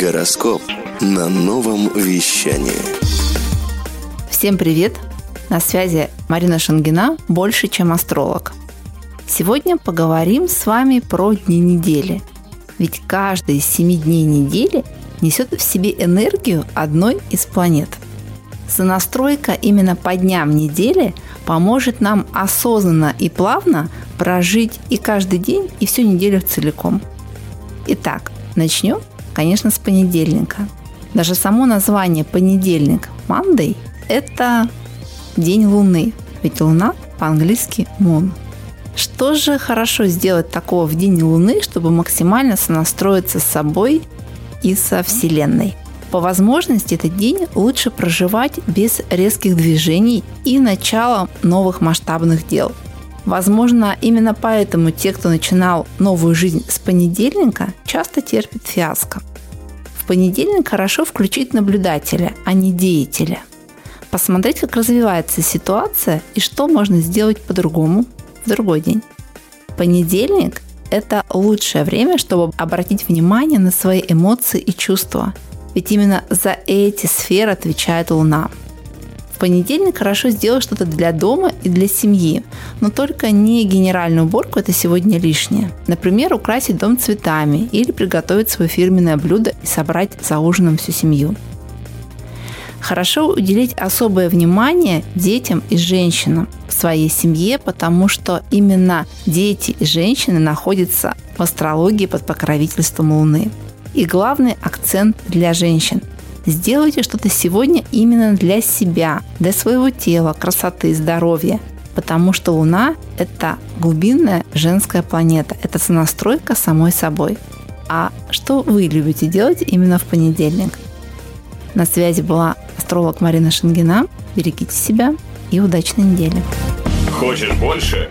Гороскоп на новом вещании. Всем привет! На связи Марина Шангина, больше, чем астролог. Сегодня поговорим с вами про дни недели. Ведь каждый из семи дней недели несет в себе энергию одной из планет. Сонастройка именно по дням недели поможет нам осознанно и плавно прожить и каждый день, и всю неделю целиком. Итак, начнем, конечно, с понедельника. Даже само название понедельник, Monday, это день Луны, ведь Луна по-английски Moon. Что же хорошо сделать такого в день Луны, чтобы максимально сонастроиться с собой и со Вселенной? По возможности этот день лучше проживать без резких движений и начала новых масштабных дел. Возможно, именно поэтому те, кто начинал новую жизнь с понедельника, часто терпят фиаско. В понедельник хорошо включить наблюдателя, а не деятеля. Посмотреть, как развивается ситуация и что можно сделать по-другому в другой день. Понедельник – это лучшее время, чтобы обратить внимание на свои эмоции и чувства – ведь именно за эти сферы отвечает Луна. Понедельник хорошо сделать что-то для дома и для семьи, но только не генеральную уборку, это сегодня лишнее. Например, украсить дом цветами или приготовить свое фирменное блюдо и собрать за ужином всю семью. Хорошо уделить особое внимание детям и женщинам в своей семье, потому что именно дети и женщины находятся в астрологии под покровительством Луны. И главный акцент для женщин. Сделайте что-то сегодня именно для себя, для своего тела, красоты, здоровья. Потому что Луна – это глубинная женская планета, это сонастройка самой собой. А что вы любите делать именно в понедельник? На связи была астролог Марина Шангина. Берегите себя и удачной недели. Хочешь больше?